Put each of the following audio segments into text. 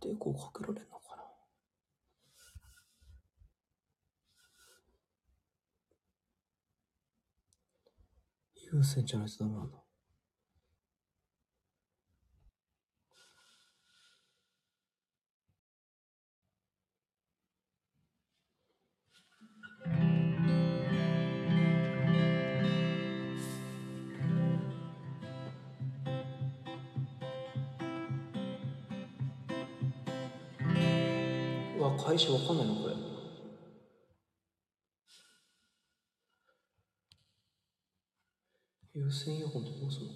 抵抗かけられんのかな優先じゃないとダメなんだ。うわ、開始わかんないのこれ。有線イヤホンってどうするの？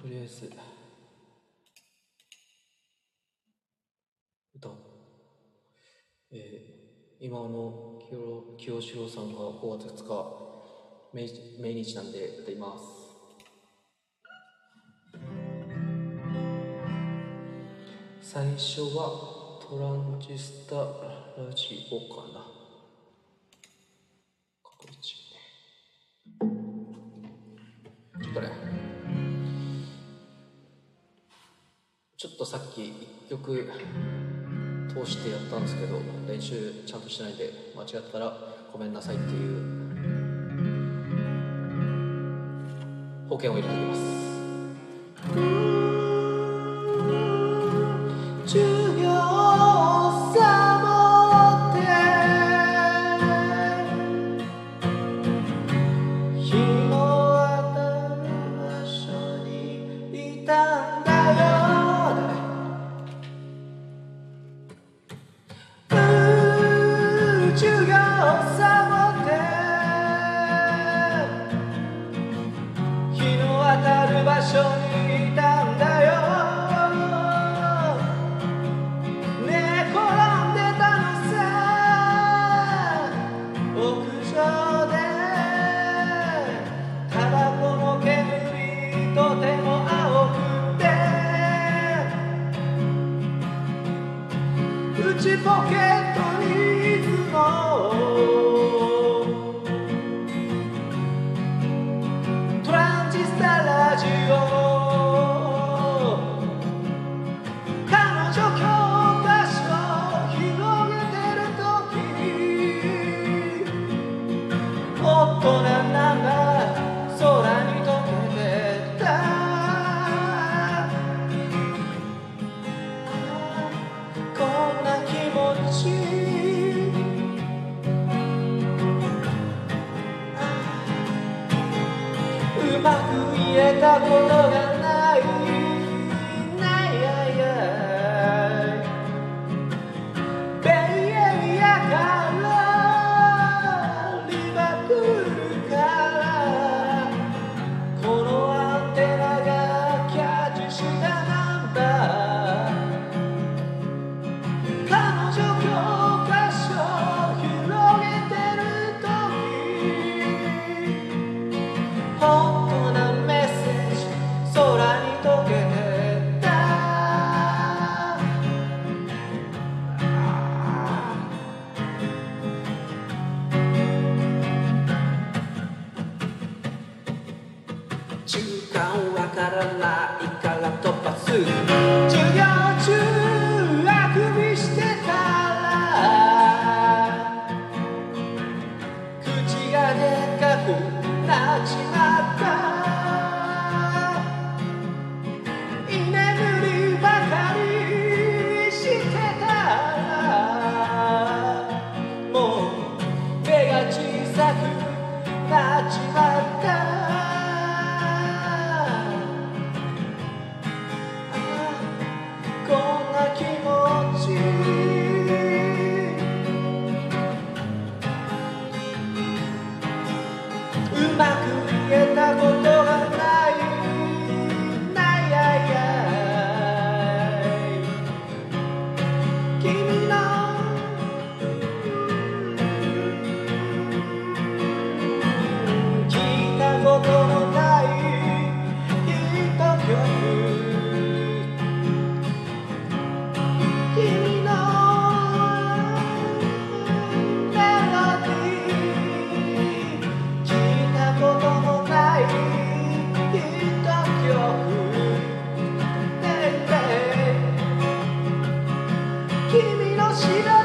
とりあえず。歌う。えー、今の清清志郎さんが5月2日命命日なんで歌います。最初はトランジスタラジオかな。ちょっとねちょっとさっき1曲通してやったんですけど練習ちゃんとしないで間違ったらごめんなさいっていう。保険を入れておきます。く言え間我知。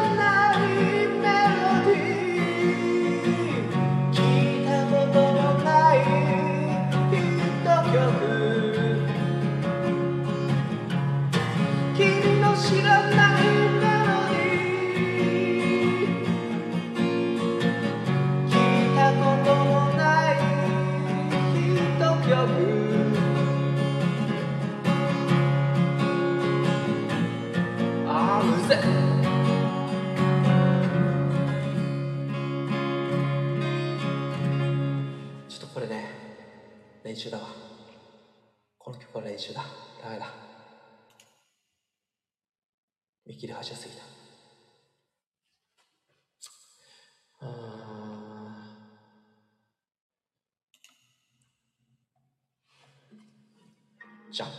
の曲は練習だ。ダメだ。見切り発車すぎた。ジャンプ。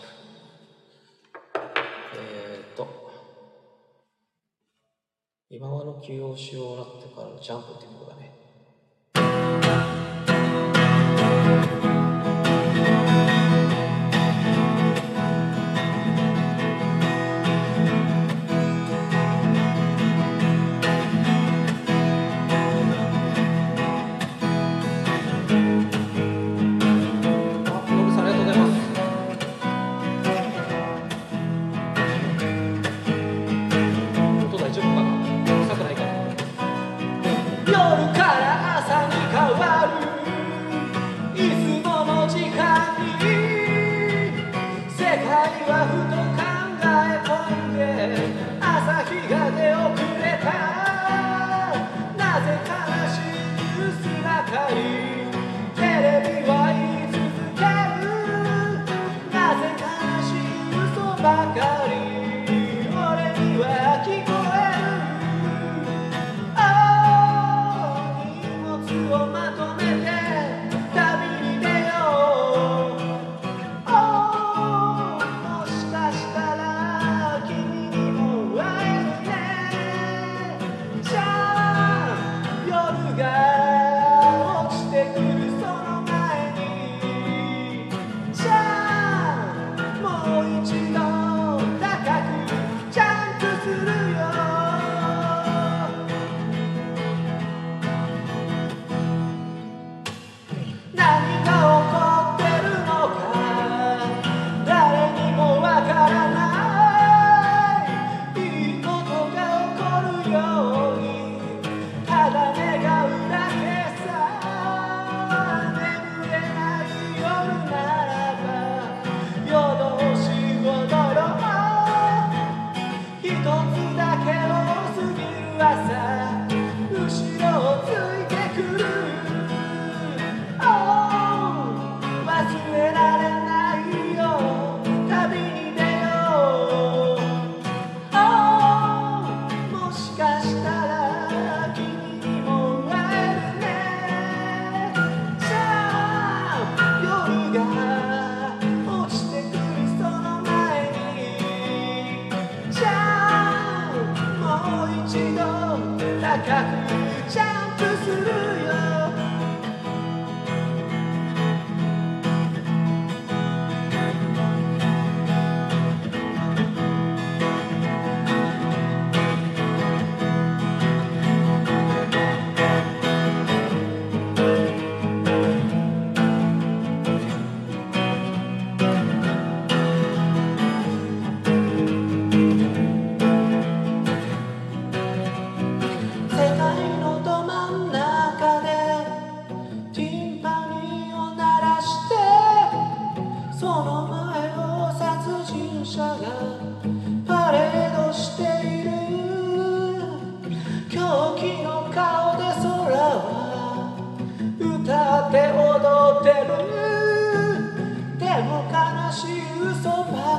えー、っと。今和の休養しようなってからのジャンプっていう曲だねということでち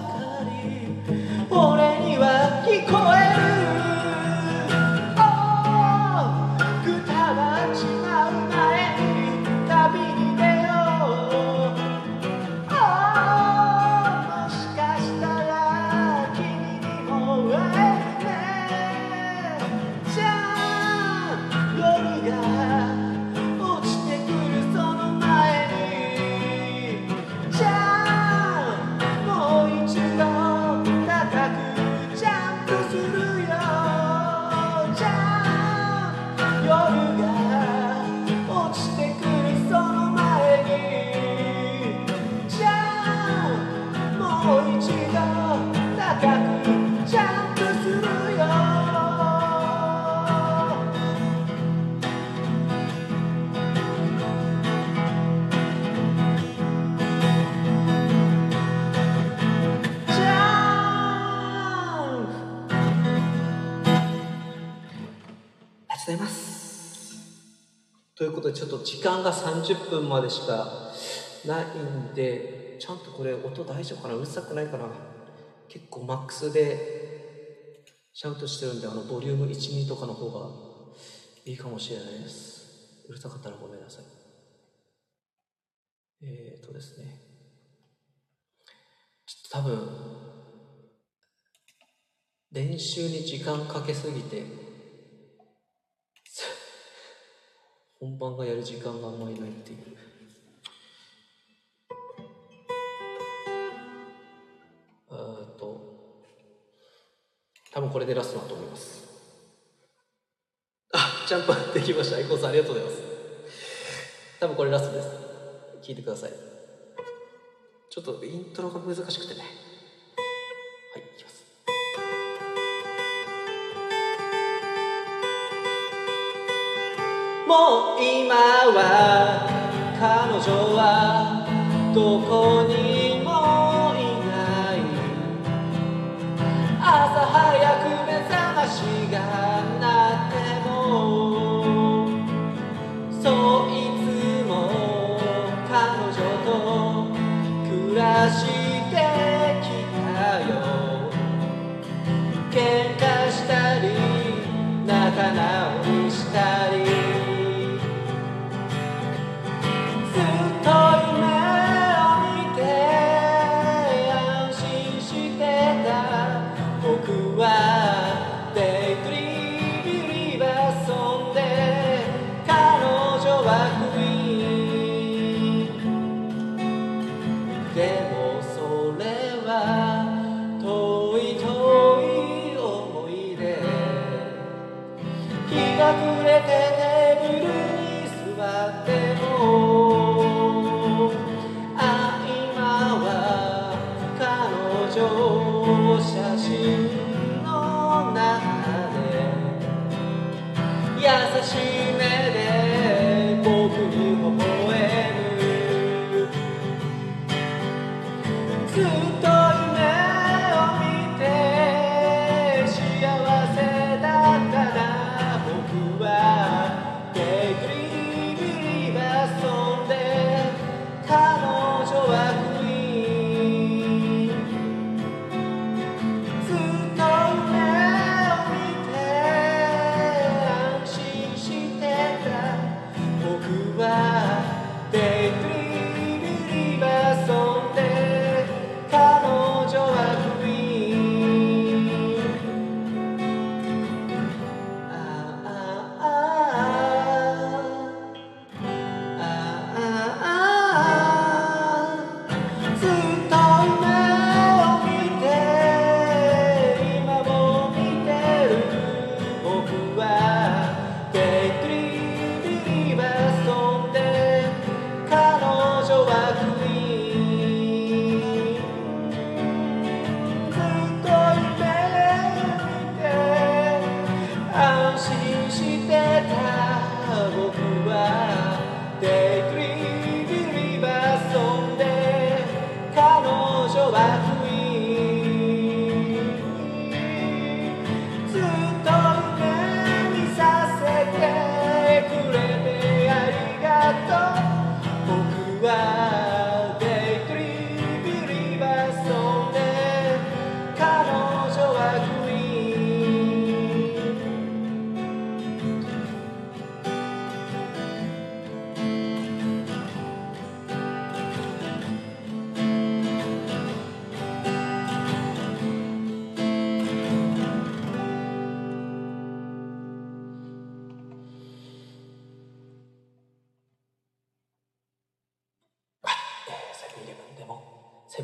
ょ間が30分までしかないんでちゃんとこれ音大丈夫かな？うるさくないかな？結構マックスでシャウトしてるんであのボリューム12とかの方がいいかもしれないです。うるさかったらごめんなさい。えー、っとですね。ちょっと多分練習に時間かけすぎて本番がやる時間があんまりないっていう。あと多分これでラストだと思います。あジャンプできました。アイコンさんありがとうございます。多分これラストです。聞いてください。ちょっとイントロが難しくてね。もう今は彼女はどこにもいない。朝早く目覚ましが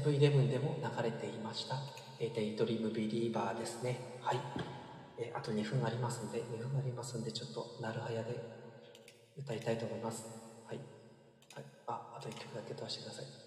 もセブンイレブンでも流れていました「えーデイトリームビリーバー」ですね。はい、えーあと2分ありますんで2分ありますんでちょっとなるはやで歌いたいと思います。はい、はい、ああと1曲だけ歌わせてください。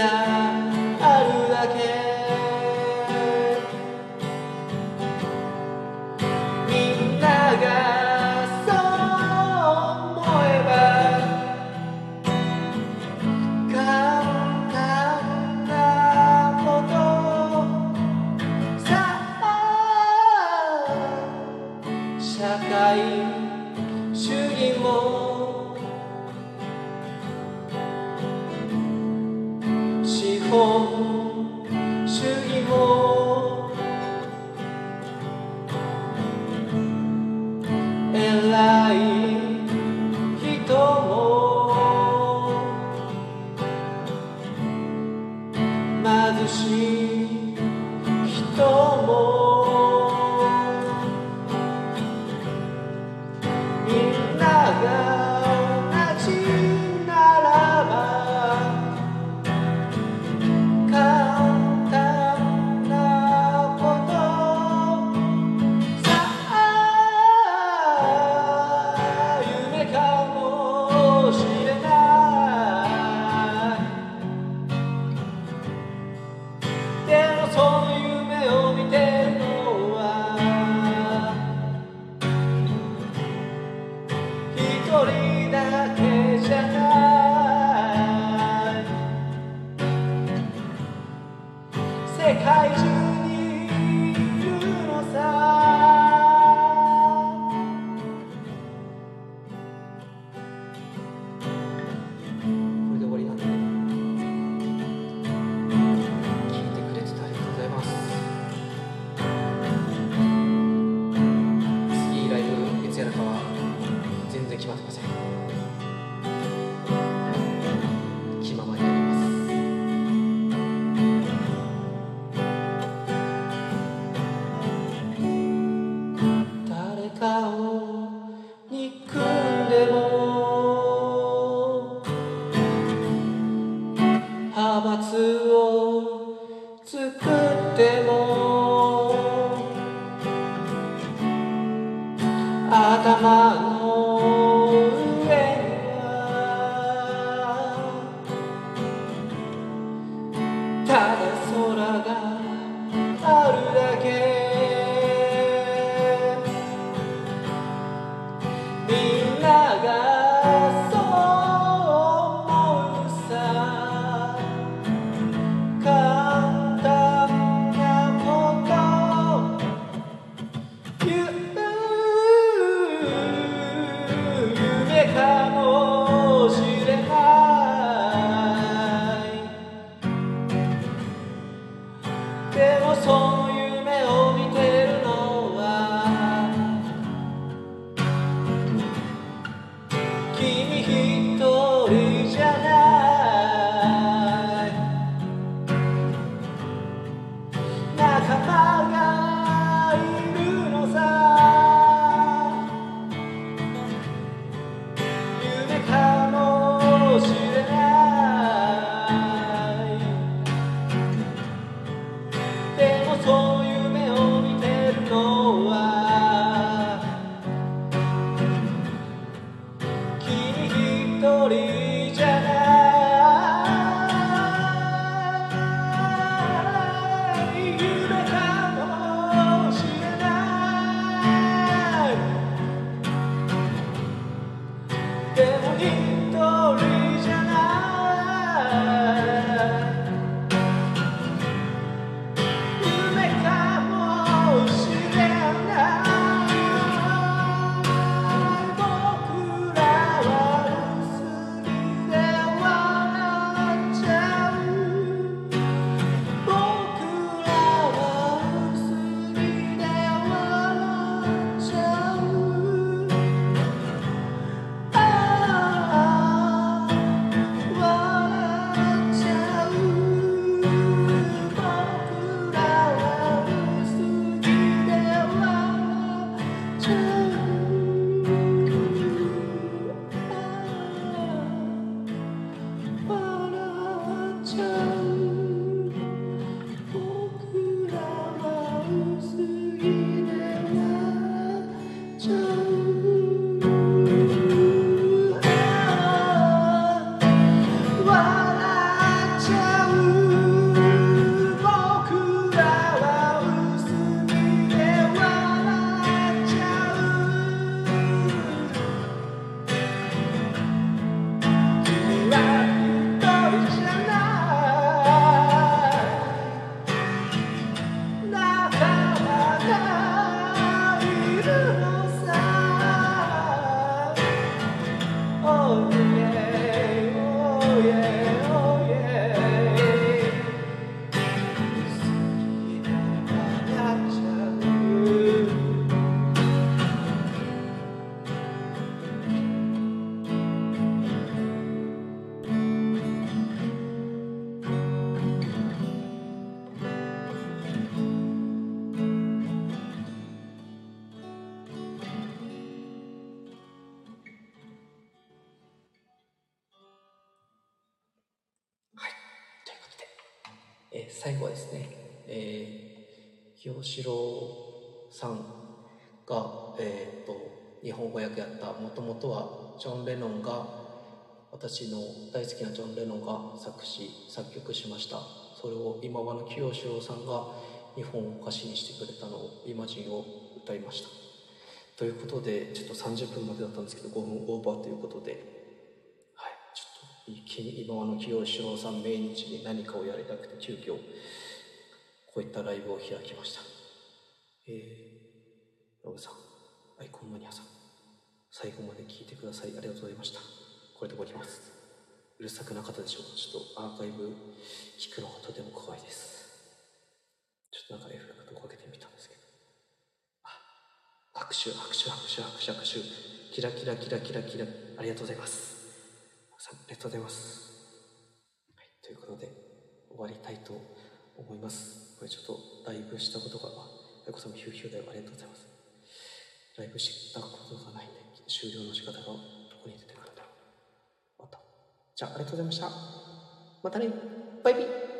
Yeah. 貧しい glory. 最後はですね、えー、清志郎さんが、えー、と日本語訳やったもともとはジョン・レノンが私の大好きなジョン・レノンが作詞作曲しました。それを今和の清志郎さんが日本を歌詞にしてくれたのを「イマジン」を歌いました。ということでちょっと30分までだったんですけど5分オーバーということで今和の清志郎さん命日に何かをやりたくて急遽こういったライブを開きました。えー、ロブさんアイコンマニアさん最後まで聞いてくださいありがとうございました。これで終わります。うるさくなかったでしょうか？ちょっとアーカイブ聞くのがとても怖いです。ちょっとなんかエフェクトをかけてみたんですけど。あ拍手拍手拍手拍手拍手。キラキラキラキラキラ。ありがとうございます。さんありがとうございます、はい、ということで終わりたいと思います。これちょっとライブしたことがああいこさんもヒューヒューだよ。ありがとうございます。ライブしたことがないんで終了の仕方がどこに出てくるんだろうまた。じゃあありがとうございました。またね。バイビー。